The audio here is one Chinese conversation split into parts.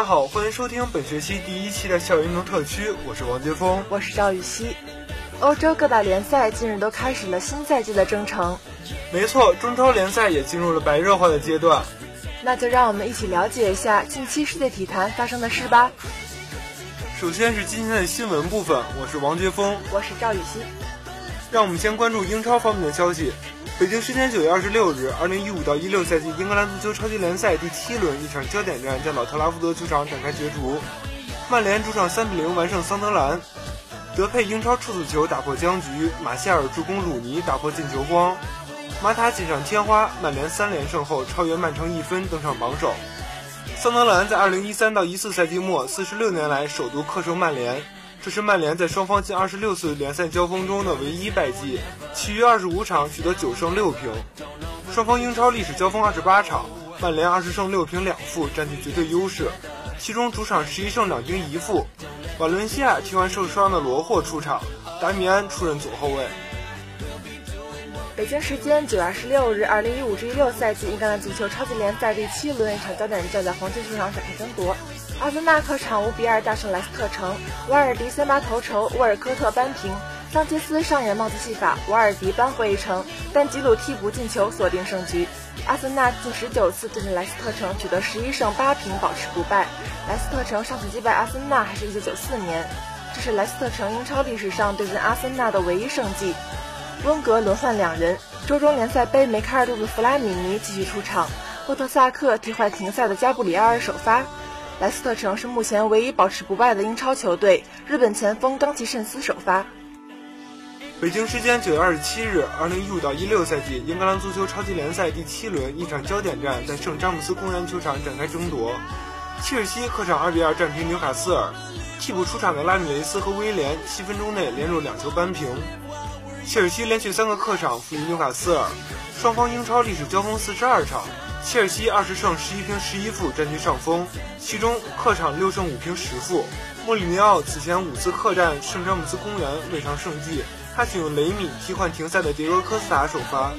家好，欢迎收听本学期第一期的校园运动特区，我是王杰峰，我是赵雨熙。欧洲各大联赛近日都开始了新赛季的征程，没错，中超联赛也进入了白热化的阶段。那就让我们一起了解一下近期世界体坛发生的事吧。首先是今天的新闻部分，我是王杰峰，我是赵雨熙。让我们先关注英超方面的消息。北京时间九月二十六日，二零一五到一六赛季英格兰足球超级联赛第七轮一场焦点战在老特拉福德球场展开角逐。曼联主场三比零完胜桑德兰，德佩英超处子球打破僵局，马歇尔助攻鲁尼打破进球荒，马塔锦上添花，曼联三连胜后超越曼城一分登上榜首。桑德兰在二零一三到一四赛季末四十六年来首度客胜曼联。这是曼联在双方近二十六次联赛交锋中的唯一败绩，其余二十五场取得九胜六平。双方英超历史交锋二十八场，曼联二十胜六平两负，占据绝对优势。其中主场十一胜两平一负。瓦伦西亚替换受伤的罗霍出场，达米安出任左后卫。北京时间九月二十六日，二零一五至一六赛季英格兰足球超级联赛第七轮一场焦点战在黄金球场展开争夺。阿森纳客场五比二大胜莱斯特城，瓦尔迪先拔头筹，沃尔科特扳平，桑切斯上演帽子戏法，瓦尔迪扳回一城，但吉鲁替补进球锁定胜局。阿森纳近十九次对阵莱斯特城取得十一胜八平，保持不败。莱斯特城上次击败阿森纳还是一九九四年，这是莱斯特城英超历史上对阵阿森纳的唯一胜绩。温格轮换两人，周中联赛杯梅开二度的弗拉米尼继续出场，沃特萨克替换停赛的加布里埃尔首发。莱斯特城是目前唯一保持不败的英超球队，日本前锋冈崎慎司首发。北京时间九月二十七日，二零一五到一六赛季英格兰足球超级联赛第七轮一场焦点战在圣詹姆斯公园球场展开争夺。切尔西客场二比二战平纽卡斯尔，替补出场的拉米雷斯和威廉七分钟内连入两球扳平。切尔西连续三个客场负于纽卡斯尔，双方英超历史交锋四十二场。切尔西二十胜十一平十一负占据上风，其中客场六胜五平十负。莫里尼奥此前五次客战圣詹姆斯公园未尝胜绩，他请用雷米替换停赛的迭戈科斯塔首发。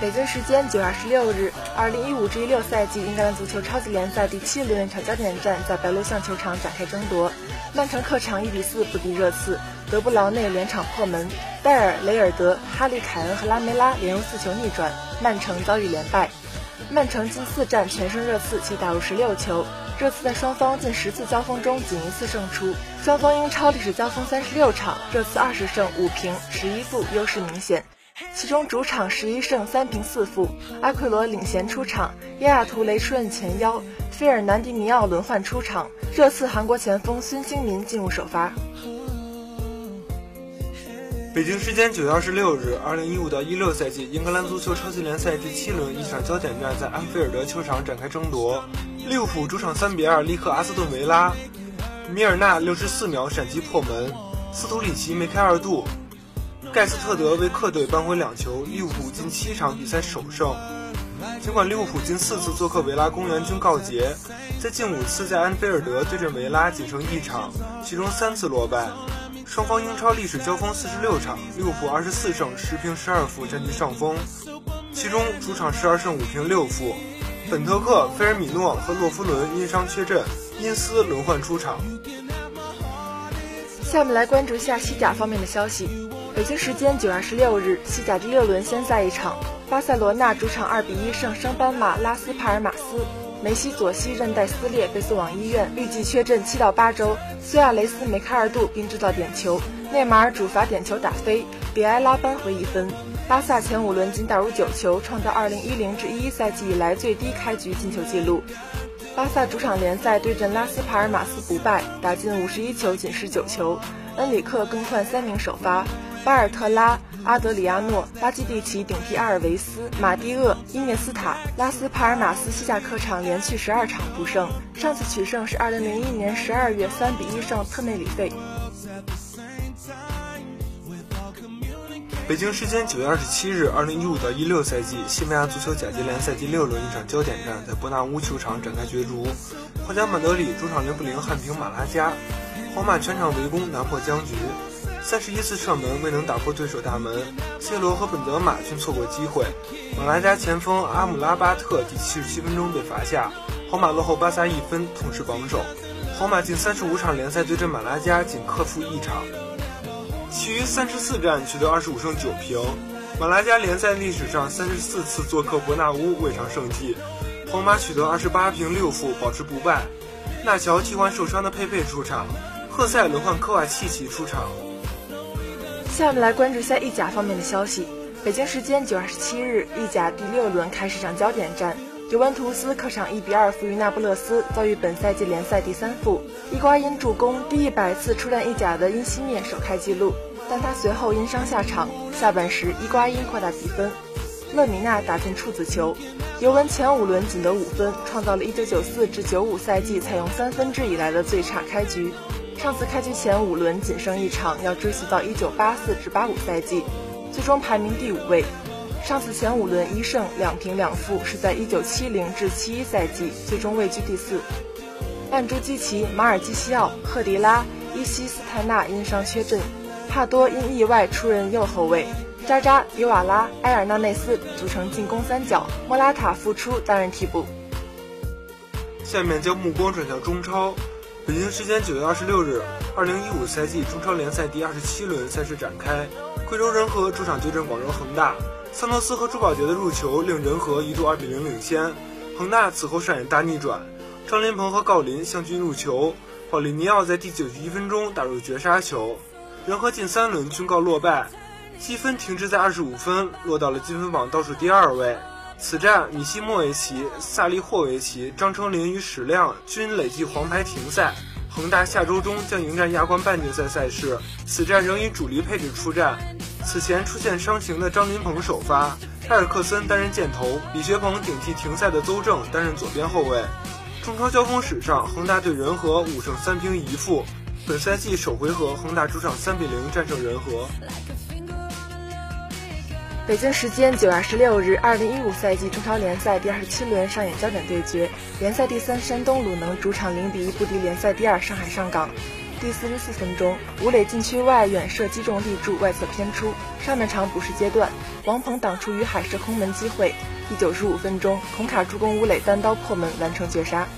北京时间九月二十六日，二零一五至一六赛季英格兰足球超级联赛第七轮一场焦点战在白鹿巷球场展开争夺。曼城客场一比四不敌热刺，德布劳内连场破门，戴尔、雷尔德、哈利凯恩和拉梅拉连入四球逆转，曼城遭遇连败。曼城近四战全胜热刺，且打入十六球。热刺在双方近十次交锋中仅一次胜出。双方英超历史交锋三十六场，热刺二十胜五平十一负，优势明显。其中主场十一胜三平四负。阿奎罗领衔出场，亚亚图雷出任前腰，费尔南迪尼奥轮换出场。热刺韩国前锋孙兴民进入首发。北京时间九月二十六日，二零一五到一六赛季英格兰足球超级联赛第七轮一场焦点战在安菲尔德球场展开争夺。利物浦主场三比二力克阿斯顿维拉，米尔纳六十四秒闪击破门，斯图里奇梅开二度，盖斯特德为客队扳回两球，利物浦近七场比赛首胜。尽管利物浦近四次做客维拉公园均告捷，在近五次在安菲尔德对阵维拉仅胜一场，其中三次落败。双方英超历史交锋四十六场，利物浦二十四胜十平十二负占据上风，其中主场十二胜五平六负。本特克、菲尔米诺和洛夫伦因伤缺阵，因斯轮换出场。下面来关注一下西甲方面的消息。北京时间九月二十六日，西甲第六轮先赛一场，巴塞罗那主场二比一胜升班马拉斯帕尔马斯。梅西左膝韧带撕裂，被送往医院，预计缺阵七到八周。苏亚雷斯梅开二度并制造点球，内马尔主罚点球打飞，比埃拉扳回一分。巴萨前五轮仅打入九球，创造二零一零至一一赛季以来最低开局进球纪录。巴萨主场联赛对阵拉斯帕尔马斯不败，打进五十一球仅失九球。恩里克更换三名首发，巴尔特拉、阿德里亚诺、拉基蒂奇顶替阿尔维斯、马蒂厄、伊涅斯塔。拉斯帕尔马斯西甲客场连续十二场不胜，上次取胜是二零零一年十二月三比一胜特内里费。北京时间九月二十七日，二零一五到一六赛季西班牙足球甲级联赛第六轮一场焦点战在伯纳乌球场展开角逐。皇家马德里主场零比零憾平马拉加，皇马全场围攻难破僵局，三十一次射门未能打破对手大门，C 罗和本泽马均错过机会。马拉加前锋阿姆拉巴特第七十七分钟被罚下，皇马落后巴萨一分，痛失榜首。皇马近三十五场联赛对阵马拉加仅克负一场。其余三十四战取得二十五胜九平，马拉加联赛历史上三十四次做客伯纳乌未尝胜绩，皇马取得二十八平六负保持不败。纳乔替换受伤的佩佩出场，赫塞轮换科瓦契奇出场。下面来关注一下意甲方面的消息。北京时间九月二十七日，意甲第六轮开始场焦点战。尤文图斯客场一比二负于那不勒斯，遭遇本赛季联赛第三负。伊瓜因助攻，第一百次出战意甲的因西涅首开纪录，但他随后因伤下场。下半时，伊瓜因扩大比分，勒米纳打进处子球。尤文前五轮仅得五分，创造了一九九四至九五赛季采用三分制以来的最差开局。上次开局前五轮仅胜一场，要追溯到一九八四至八五赛季，最终排名第五位。上次前五轮一胜两平两负是在一九七零至七一赛季，最终位居第四。曼朱基奇、马尔基西奥、赫迪拉、伊西斯泰纳因伤缺阵，帕多因意外出任右后卫，扎扎、迪瓦拉、埃尔纳内斯组成进攻三角，莫拉塔复出担任替补。下面将目光转向中超。北京时间九月二十六日，二零一五赛季中超联赛第二十七轮赛事展开，贵州仁和主场对阵广州恒大。桑托斯和朱宝杰的入球令仁和一度二比零领先，恒大此后上演大逆转，张琳芃和郜林相继入球，保利尼奥在第九十一分钟打入绝杀球，仁和近三轮均告落败，积分停滞在二十五分，落到了积分榜倒数第二位。此战米西莫维奇、萨利霍维奇、张成林与史亮均累计黄牌停赛，恒大下周中将迎战亚冠半决赛赛事，此战仍以主力配置出战。此前出现伤情的张琳芃首发，埃尔克森担任箭头，李学鹏顶替停赛的邹正担任左边后卫。中超交锋史上，恒大对仁和五胜三平一负。本赛季首回合，恒大主场三比零战胜仁和。北京时间九月二十六日，二零一五赛季中超联赛第二十七轮上演焦点对决，联赛第三山东鲁能主场零比一不敌联赛第二上海上港。第四十四分钟，吴磊禁区外远射击中立柱，外侧偏出。上半场补时阶段，王鹏挡出于海射空门机会。第九十五分钟，孔卡助攻吴磊单刀破门，完成绝杀。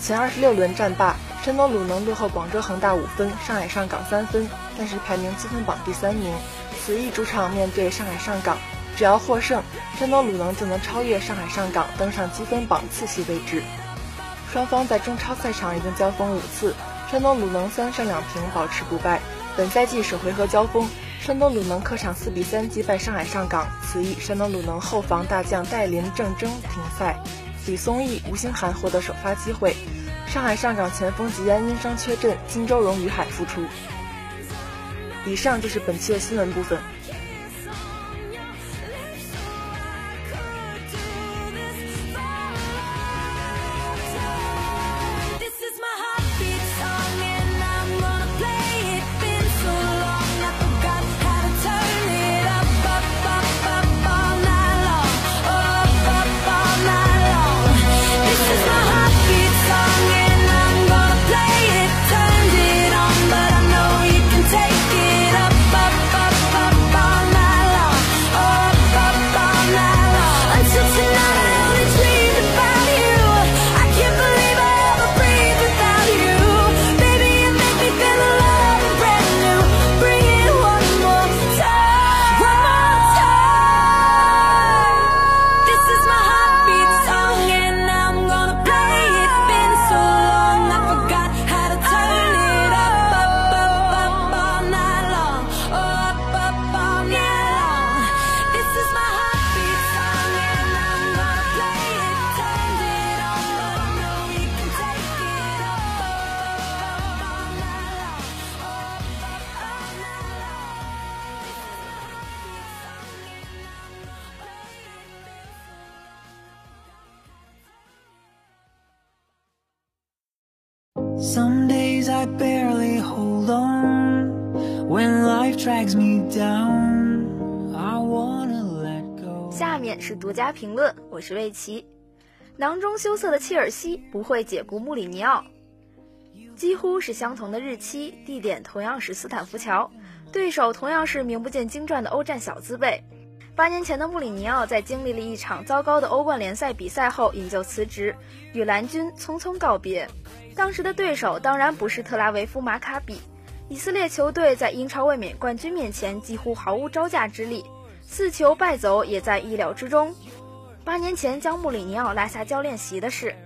前二十六轮战罢，山东鲁能落后广州恒大五分，上海上港三分，但是排名积分榜第三名。此役主场面对上海上港，只要获胜，山东鲁能就能超越上海上港，登上积分榜次席位置。双方在中超赛场已经交锋五次。山东鲁能三胜两平，保持不败。本赛季首回合交锋，山东鲁能客场四比三击败上海上港。此役，山东鲁能后防大将戴林、郑铮停赛，李松义、吴兴涵获得首发机会。上海上港前锋吉安因伤缺阵，金周荣、于海复出。以上就是本期的新闻部分。评论，我是魏琪。囊中羞涩的切尔西不会解雇穆里尼奥，几乎是相同的日期、地点，同样是斯坦福桥，对手同样是名不见经传的欧战小资辈。八年前的穆里尼奥在经历了一场糟糕的欧冠联赛比赛后，引咎辞职，与蓝军匆匆告别。当时的对手当然不是特拉维夫马卡比，以色列球队在英超卫冕冠军面前几乎毫无招架之力，四球败走也在意料之中。八年前将穆里尼奥拉下教练席的事，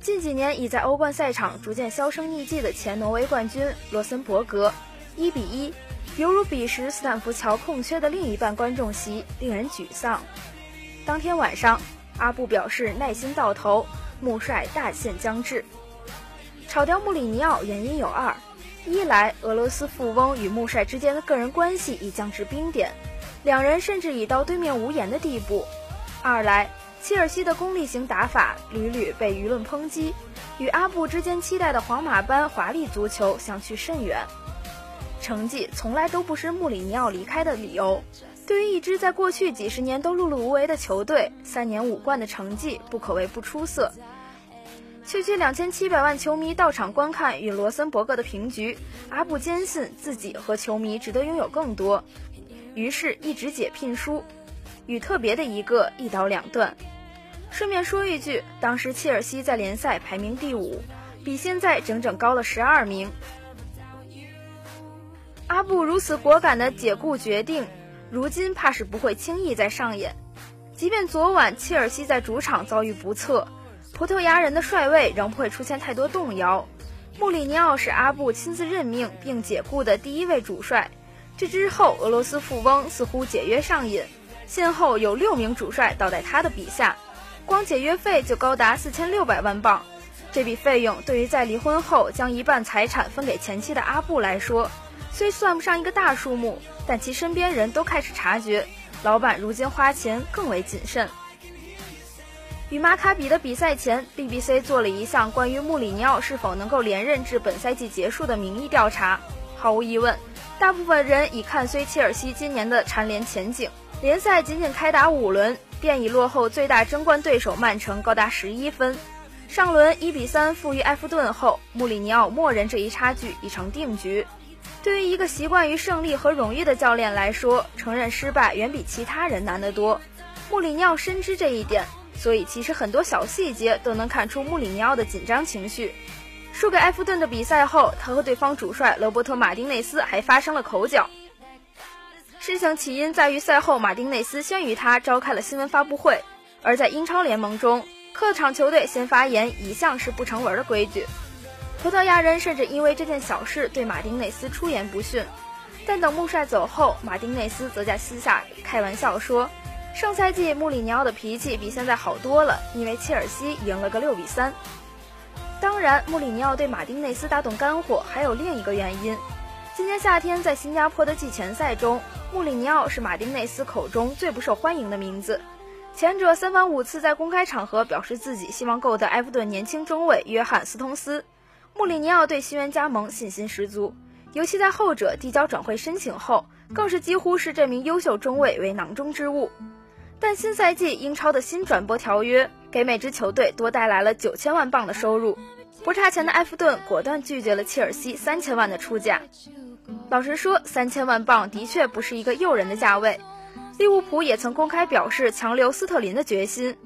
近几年已在欧冠赛场逐渐销声匿迹的前挪威冠军罗森伯格，一比一。犹如彼时斯坦福桥空缺的另一半观众席，令人沮丧。当天晚上，阿布表示耐心到头，穆帅大限将至。炒掉穆里尼奥原因有二：一来俄罗斯富翁与穆帅之间的个人关系已降至冰点，两人甚至已到对面无言的地步；二来切尔西的功利型打法屡屡被舆论抨击，与阿布之间期待的皇马般华丽足球相去甚远。成绩从来都不是穆里尼奥离开的理由。对于一支在过去几十年都碌碌无为的球队，三年五冠的成绩不可谓不出色。区区两千七百万球迷到场观看与罗森伯格的平局，阿布坚信自己和球迷值得拥有更多，于是一直解聘书，与特别的一个一刀两断。顺便说一句，当时切尔西在联赛排名第五，比现在整整高了十二名。阿布如此果敢的解雇决定，如今怕是不会轻易再上演。即便昨晚切尔西在主场遭遇不测，葡萄牙人的帅位仍不会出现太多动摇。穆里尼奥是阿布亲自任命并解雇的第一位主帅。这之后，俄罗斯富翁似乎解约上瘾，先后有六名主帅倒在他的笔下，光解约费就高达四千六百万镑。这笔费用对于在离婚后将一半财产分给前妻的阿布来说，虽算不上一个大数目，但其身边人都开始察觉，老板如今花钱更为谨慎。与马卡比的比赛前，BBC 做了一项关于穆里尼奥是否能够连任至本赛季结束的民意调查。毫无疑问，大部分人已看衰切尔西今年的蝉联前景。联赛仅仅开打五轮，便已落后最大争冠对手曼城高达十一分。上轮一比三负于埃弗顿后，穆里尼奥默认这一差距已成定局。对于一个习惯于胜利和荣誉的教练来说，承认失败远比其他人难得多。穆里尼奥深知这一点，所以其实很多小细节都能看出穆里尼奥的紧张情绪。输给埃弗顿的比赛后，他和对方主帅罗伯特·马丁内斯还发生了口角。事情起因在于赛后，马丁内斯先于他召开了新闻发布会，而在英超联盟中，客场球队先发言一向是不成文的规矩。葡萄牙人甚至因为这件小事对马丁内斯出言不逊，但等穆帅走后，马丁内斯则在私下开玩笑说：“上赛季穆里尼奥的脾气比现在好多了，因为切尔西赢了个六比三。”当然，穆里尼奥对马丁内斯大动肝火还有另一个原因：今年夏天在新加坡的季前赛中，穆里尼奥是马丁内斯口中最不受欢迎的名字。前者三番五次在公开场合表示自己希望购得埃弗顿年轻中卫约翰斯通斯。穆里尼奥对新援加盟信心十足，尤其在后者递交转会申请后，更是几乎视这名优秀中卫为囊中之物。但新赛季英超的新转播条约给每支球队多带来了九千万镑的收入，不差钱的埃弗顿果断拒绝了切尔西三千万的出价。老实说，三千万镑的确不是一个诱人的价位。利物浦也曾公开表示强留斯特林的决心，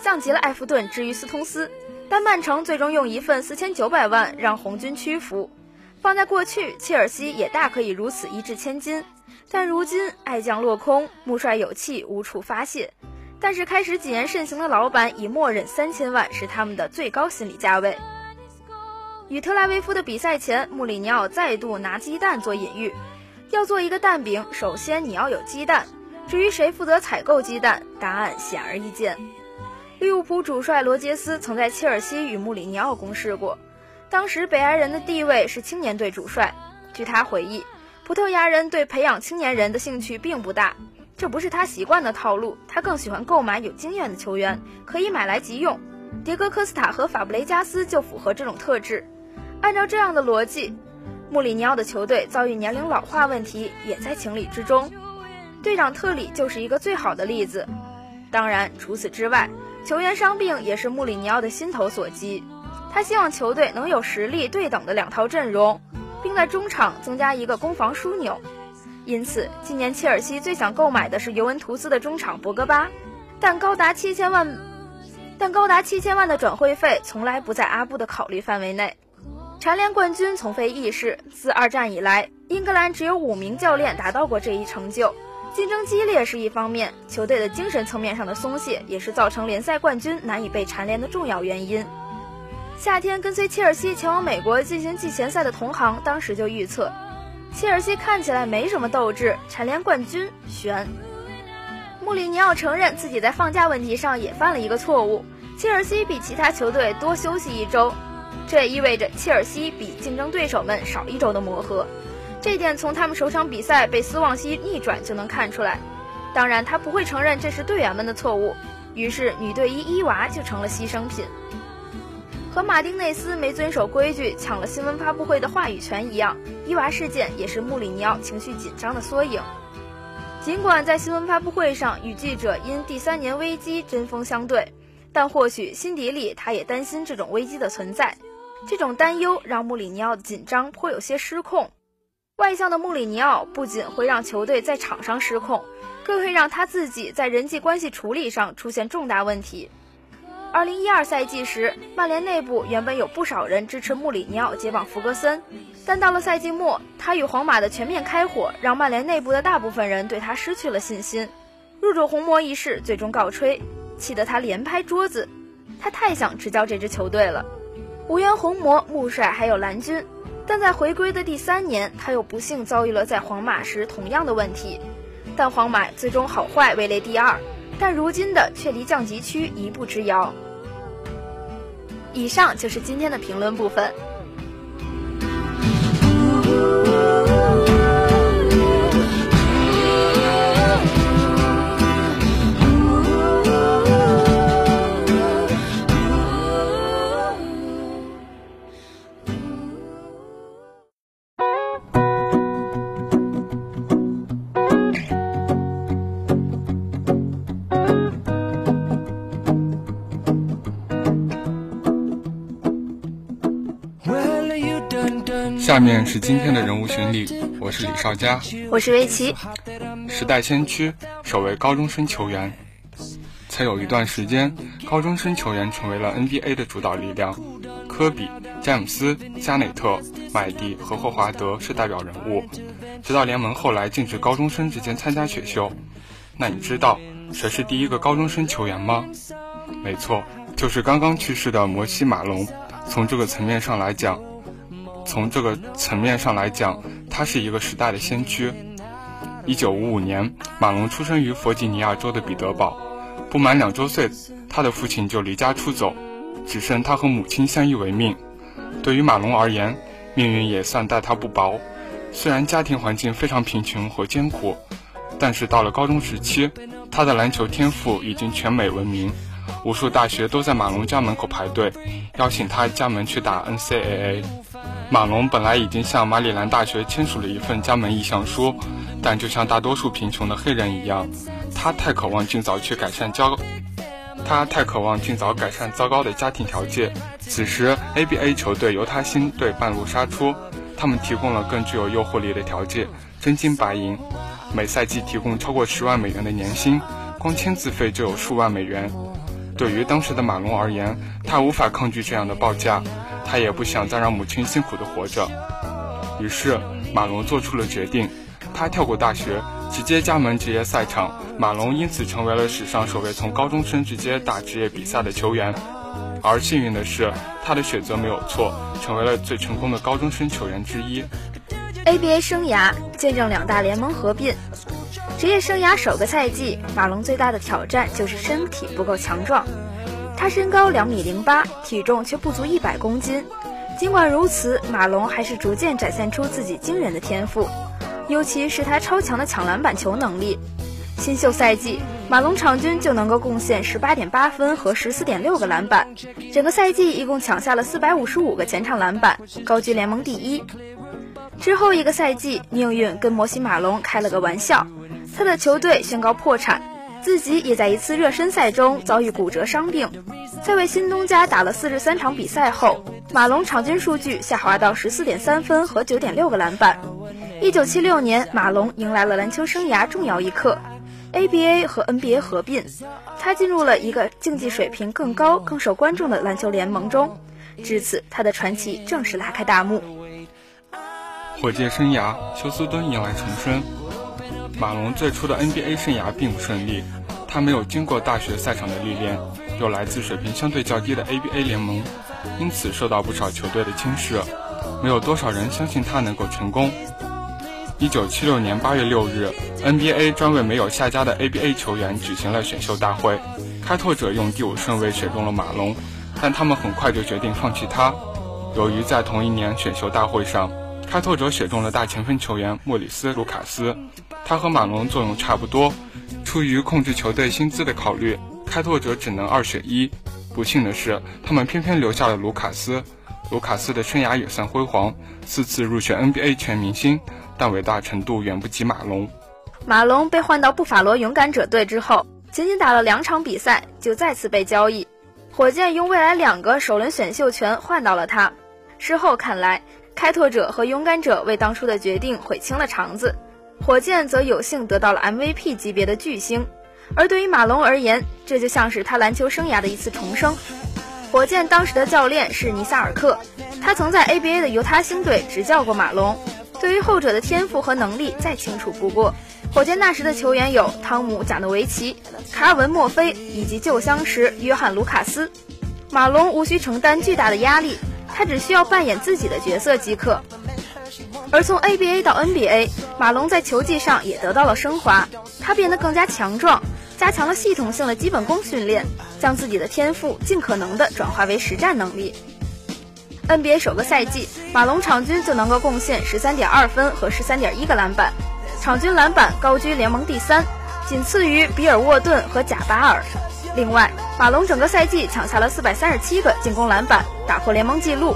像极了埃弗顿之于斯通斯。但曼城最终用一份四千九百万让红军屈服。放在过去，切尔西也大可以如此一掷千金。但如今爱将落空，穆帅有气无处发泄。但是开始谨言慎行的老板已默认三千万是他们的最高心理价位。与特拉维夫的比赛前，穆里尼奥再度拿鸡蛋做隐喻：要做一个蛋饼，首先你要有鸡蛋。至于谁负责采购鸡蛋，答案显而易见。利物浦主帅罗杰斯曾在切尔西与穆里尼奥共事过，当时北爱人的地位是青年队主帅。据他回忆，葡萄牙人对培养青年人的兴趣并不大，这不是他习惯的套路。他更喜欢购买有经验的球员，可以买来即用。迭戈科斯塔和法布雷加斯就符合这种特质。按照这样的逻辑，穆里尼奥的球队遭遇年龄老化问题也在情理之中。队长特里就是一个最好的例子。当然，除此之外，球员伤病也是穆里尼奥的心头所及。他希望球队能有实力对等的两套阵容，并在中场增加一个攻防枢纽。因此，今年切尔西最想购买的是尤文图斯的中场博格巴，但高达七千万，但高达七千万的转会费从来不在阿布的考虑范围内。蝉联冠军从非易事，自二战以来，英格兰只有五名教练达到过这一成就。竞争激烈是一方面，球队的精神层面上的松懈也是造成联赛冠军难以被蝉联的重要原因。夏天跟随切尔西前往美国进行季前赛的同行当时就预测，切尔西看起来没什么斗志，蝉联冠军悬。穆里尼奥承认自己在放假问题上也犯了一个错误，切尔西比其他球队多休息一周，这也意味着切尔西比竞争对手们少一周的磨合。这点从他们首场比赛被斯旺西逆转就能看出来。当然，他不会承认这是队员们的错误。于是，女队医伊娃就成了牺牲品。和马丁内斯没遵守规矩抢了新闻发布会的话语权一样，伊娃事件也是穆里尼奥情绪紧张的缩影。尽管在新闻发布会上与记者因第三年危机针锋相对，但或许心底里他也担心这种危机的存在。这种担忧让穆里尼奥的紧张颇有些失控。外向的穆里尼奥不仅会让球队在场上失控，更会让他自己在人际关系处理上出现重大问题。二零一二赛季时，曼联内部原本有不少人支持穆里尼奥接棒弗格森，但到了赛季末，他与皇马的全面开火，让曼联内部的大部分人对他失去了信心。入主红魔一事最终告吹，气得他连拍桌子。他太想执教这支球队了，无缘红魔，穆帅还有蓝军。但在回归的第三年，他又不幸遭遇了在皇马时同样的问题。但皇马最终好坏位列第二，但如今的却离降级区一步之遥。以上就是今天的评论部分。下面是今天的人物巡礼，我是李少佳，我是维琪。时代先驱，首位高中生球员。曾有一段时间，高中生球员成为了 NBA 的主导力量，科比、詹姆斯、加内特、麦迪和霍华德是代表人物。直到联盟后来禁止高中生之间参加选秀。那你知道谁是第一个高中生球员吗？没错，就是刚刚去世的摩西·马龙。从这个层面上来讲。从这个层面上来讲，他是一个时代的先驱。一九五五年，马龙出生于弗吉尼亚州的彼得堡。不满两周岁，他的父亲就离家出走，只剩他和母亲相依为命。对于马龙而言，命运也算待他不薄。虽然家庭环境非常贫穷和艰苦，但是到了高中时期，他的篮球天赋已经全美闻名，无数大学都在马龙家门口排队，邀请他加盟去打 NCAA。马龙本来已经向马里兰大学签署了一份加盟意向书，但就像大多数贫穷的黑人一样，他太渴望尽早去改善交，他太渴望尽早改善糟糕的家庭条件。此时，ABA 球队犹他星队半路杀出，他们提供了更具有诱惑力的条件，真金白银，每赛季提供超过十万美元的年薪，光签字费就有数万美元。对于当时的马龙而言，他无法抗拒这样的报价。他也不想再让母亲辛苦的活着，于是马龙做出了决定，他跳过大学，直接加盟职业赛场。马龙因此成为了史上首位从高中生直接打职业比赛的球员。而幸运的是，他的选择没有错，成为了最成功的高中生球员之一。ABA 生涯见证两大联盟合并，职业生涯首个赛季，马龙最大的挑战就是身体不够强壮。他身高两米零八，体重却不足一百公斤。尽管如此，马龙还是逐渐展现出自己惊人的天赋，尤其是他超强的抢篮板球能力。新秀赛季，马龙场均就能够贡献十八点八分和十四点六个篮板，整个赛季一共抢下了四百五十五个前场篮板，高居联盟第一。之后一个赛季，命运跟摩西马龙开了个玩笑，他的球队宣告破产，自己也在一次热身赛中遭遇骨折伤病。在为新东家打了四十三场比赛后，马龙场均数据下滑到十四点三分和九点六个篮板。一九七六年，马龙迎来了篮球生涯重要一刻，ABA 和 NBA 合并，他进入了一个竞技水平更高、更受观众的篮球联盟中。至此，他的传奇正式拉开大幕。火箭生涯，休斯敦迎来重生。马龙最初的 NBA 生涯并不顺利，他没有经过大学赛场的历练，又来自水平相对较低的 ABA 联盟，因此受到不少球队的轻视，没有多少人相信他能够成功。一九七六年八月六日，NBA 专为没有下家的 ABA 球员举行了选秀大会，开拓者用第五顺位选中了马龙，但他们很快就决定放弃他。由于在同一年选秀大会上，开拓者选中了大前锋球员莫里斯·卢卡斯，他和马龙作用差不多。出于控制球队薪资的考虑，开拓者只能二选一。不幸的是，他们偏偏留下了卢卡斯。卢卡斯的生涯也算辉煌，四次入选 NBA 全明星。但伟大程度远不及马龙。马龙被换到布法罗勇敢者队之后，仅仅打了两场比赛就再次被交易。火箭用未来两个首轮选秀权换到了他。事后看来，开拓者和勇敢者为当初的决定悔青了肠子。火箭则有幸得到了 MVP 级别的巨星，而对于马龙而言，这就像是他篮球生涯的一次重生。火箭当时的教练是尼萨尔克，他曾在 ABA 的犹他星队执教过马龙。对于后者的天赋和能力再清楚不过。火箭那时的球员有汤姆·贾诺维奇、卡尔文·墨菲以及旧相识约翰·卢卡斯。马龙无需承担巨大的压力，他只需要扮演自己的角色即可。而从 ABA 到 NBA，马龙在球技上也得到了升华，他变得更加强壮，加强了系统性的基本功训练，将自己的天赋尽可能的转化为实战能力。NBA 首个赛季，马龙场均就能够贡献十三点二分和十三点一个篮板，场均篮板高居联盟第三，仅次于比尔沃顿和贾巴尔。另外，马龙整个赛季抢下了四百三十七个进攻篮板，打破联盟纪录。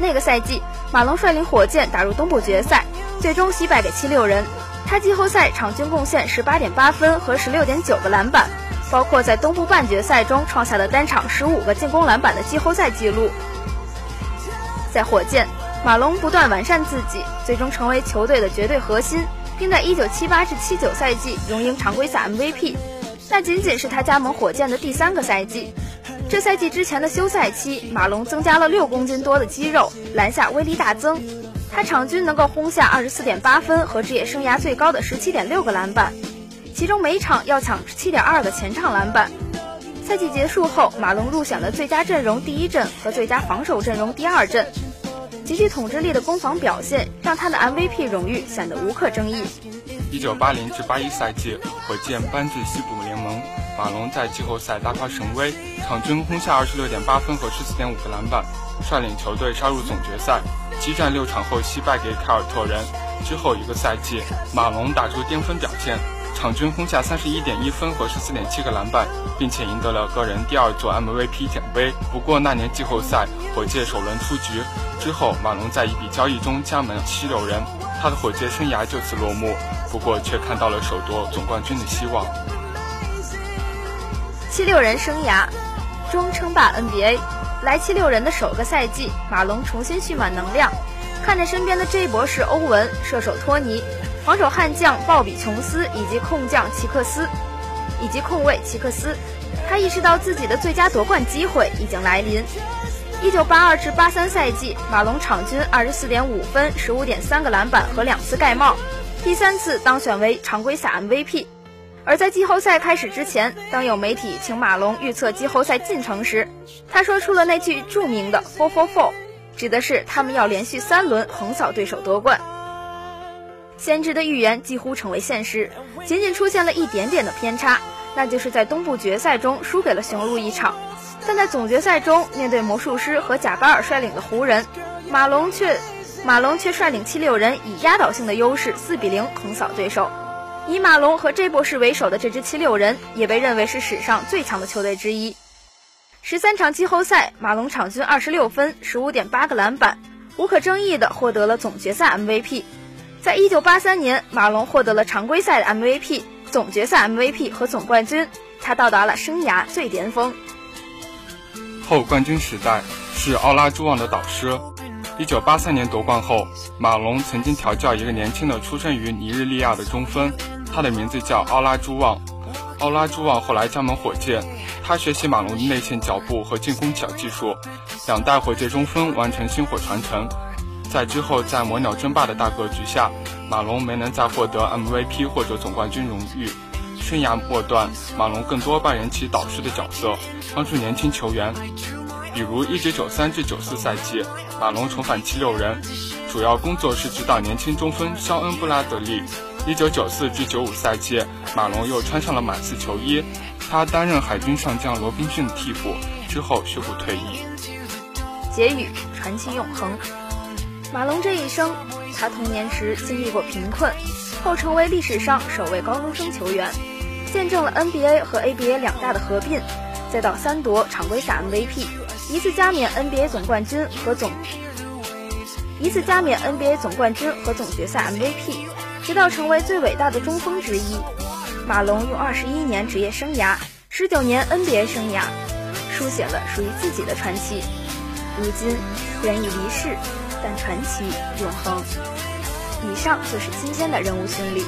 那个赛季，马龙率领火箭打入东部决赛，最终惜败给七六人。他季后赛场均贡献十八点八分和十六点九个篮板，包括在东部半决赛中创下的单场十五个进攻篮板的季后赛纪录。在火箭，马龙不断完善自己，最终成为球队的绝对核心，并在1978至79赛季荣膺常规赛 MVP。那仅仅是他加盟火箭的第三个赛季。这赛季之前的休赛期，马龙增加了六公斤多的肌肉，篮下威力大增。他场均能够轰下24.8分和职业生涯最高的17.6个篮板，其中每场要抢7.2个前场篮板。赛季结束后，马龙入选了最佳阵容第一阵和最佳防守阵容第二阵。极具统治力的攻防表现，让他的 MVP 荣誉显得无可争议。一九八零至八一赛季，火箭搬至西部联盟，马龙在季后赛大发神威，场均轰下二十六点八分和十四点五个篮板，率领球队杀入总决赛。激战六场后惜败给凯尔特人。之后一个赛季，马龙打出巅峰表现。场均轰下三十一点一分和十四点七个篮板，并且赢得了个人第二座 MVP 奖杯。不过那年季后赛，火箭首轮出局之后，马龙在一笔交易中加盟七六人，他的火箭生涯就此落幕。不过却看到了首夺总冠军的希望。七六人生涯中称霸 NBA，来七六人的首个赛季，马龙重新蓄满能量，看着身边的 J 博士欧文、射手托尼。防守悍将鲍比·琼斯以及控将齐克斯，以及控卫齐克斯，他意识到自己的最佳夺冠机会已经来临。一九八二至八三赛季，马龙场均二十四点五分、十五点三个篮板和两次盖帽，第三次当选为常规赛 MVP。而在季后赛开始之前，当有媒体请马龙预测季后赛进程时，他说出了那句著名的 “four four four”，指的是他们要连续三轮横扫对手夺冠。先知的预言几乎成为现实，仅仅出现了一点点的偏差，那就是在东部决赛中输给了雄鹿一场，但在总决赛中面对魔术师和贾巴尔率领的湖人，马龙却马龙却率领七六人以压倒性的优势四比零横扫对手。以马龙和 J 博士为首的这支七六人也被认为是史上最强的球队之一。十三场季后赛，马龙场均二十六分，十五点八个篮板，无可争议的获得了总决赛 MVP。在一九八三年，马龙获得了常规赛的 MVP、总决赛 MVP 和总冠军，他到达了生涯最巅峰。后冠军时代是奥拉朱旺的导师。一九八三年夺冠后，马龙曾经调教一个年轻的出生于尼日利亚的中锋，他的名字叫奥拉朱旺。奥拉朱旺后来加盟火箭，他学习马龙的内线脚步和进攻脚技术，两代火箭中锋完成薪火传承。在之后，在魔鸟争霸的大格局下，马龙没能再获得 MVP 或者总冠军荣誉。生涯末段，马龙更多扮演起导师的角色，帮助年轻球员。比如1993至94赛季，马龙重返七六人，主要工作是指导年轻中锋肖恩·布拉德利。1994至95赛季，马龙又穿上了马刺球衣，他担任海军上将罗宾逊的替补，之后宣布退役。结语：传奇永恒。马龙这一生，他童年时经历过贫困，后成为历史上首位高中生球员，见证了 NBA 和 ABA 两大的合并，再到三夺常规赛 MVP。一次加冕 NBA 总冠军和总，一次加冕 NBA 总冠军和总决赛 MVP，直到成为最伟大的中锋之一。马龙用二十一年职业生涯，十九年 NBA 生涯，书写了属于自己的传奇。如今人已离世，但传奇永恒。以上就是今天的人物巡礼。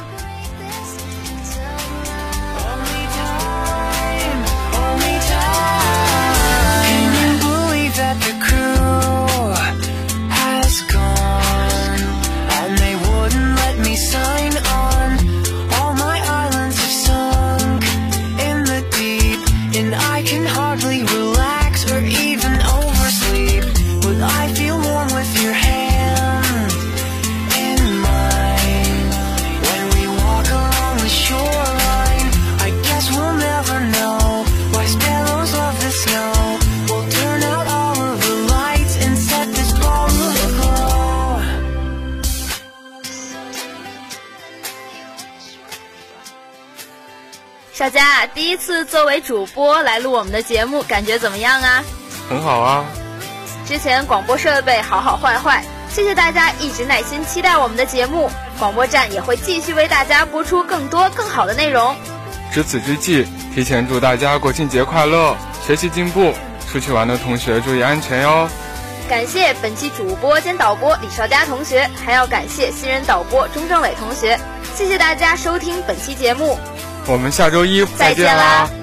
一次作为主播来录我们的节目，感觉怎么样啊？很好啊。之前广播设备好好坏坏，谢谢大家一直耐心期待我们的节目，广播站也会继续为大家播出更多更好的内容。值此之际，提前祝大家国庆节快乐，学习进步，出去玩的同学注意安全哟。感谢本期主播兼导播李少佳同学，还要感谢新人导播钟正伟同学。谢谢大家收听本期节目。我们下周一再见啦。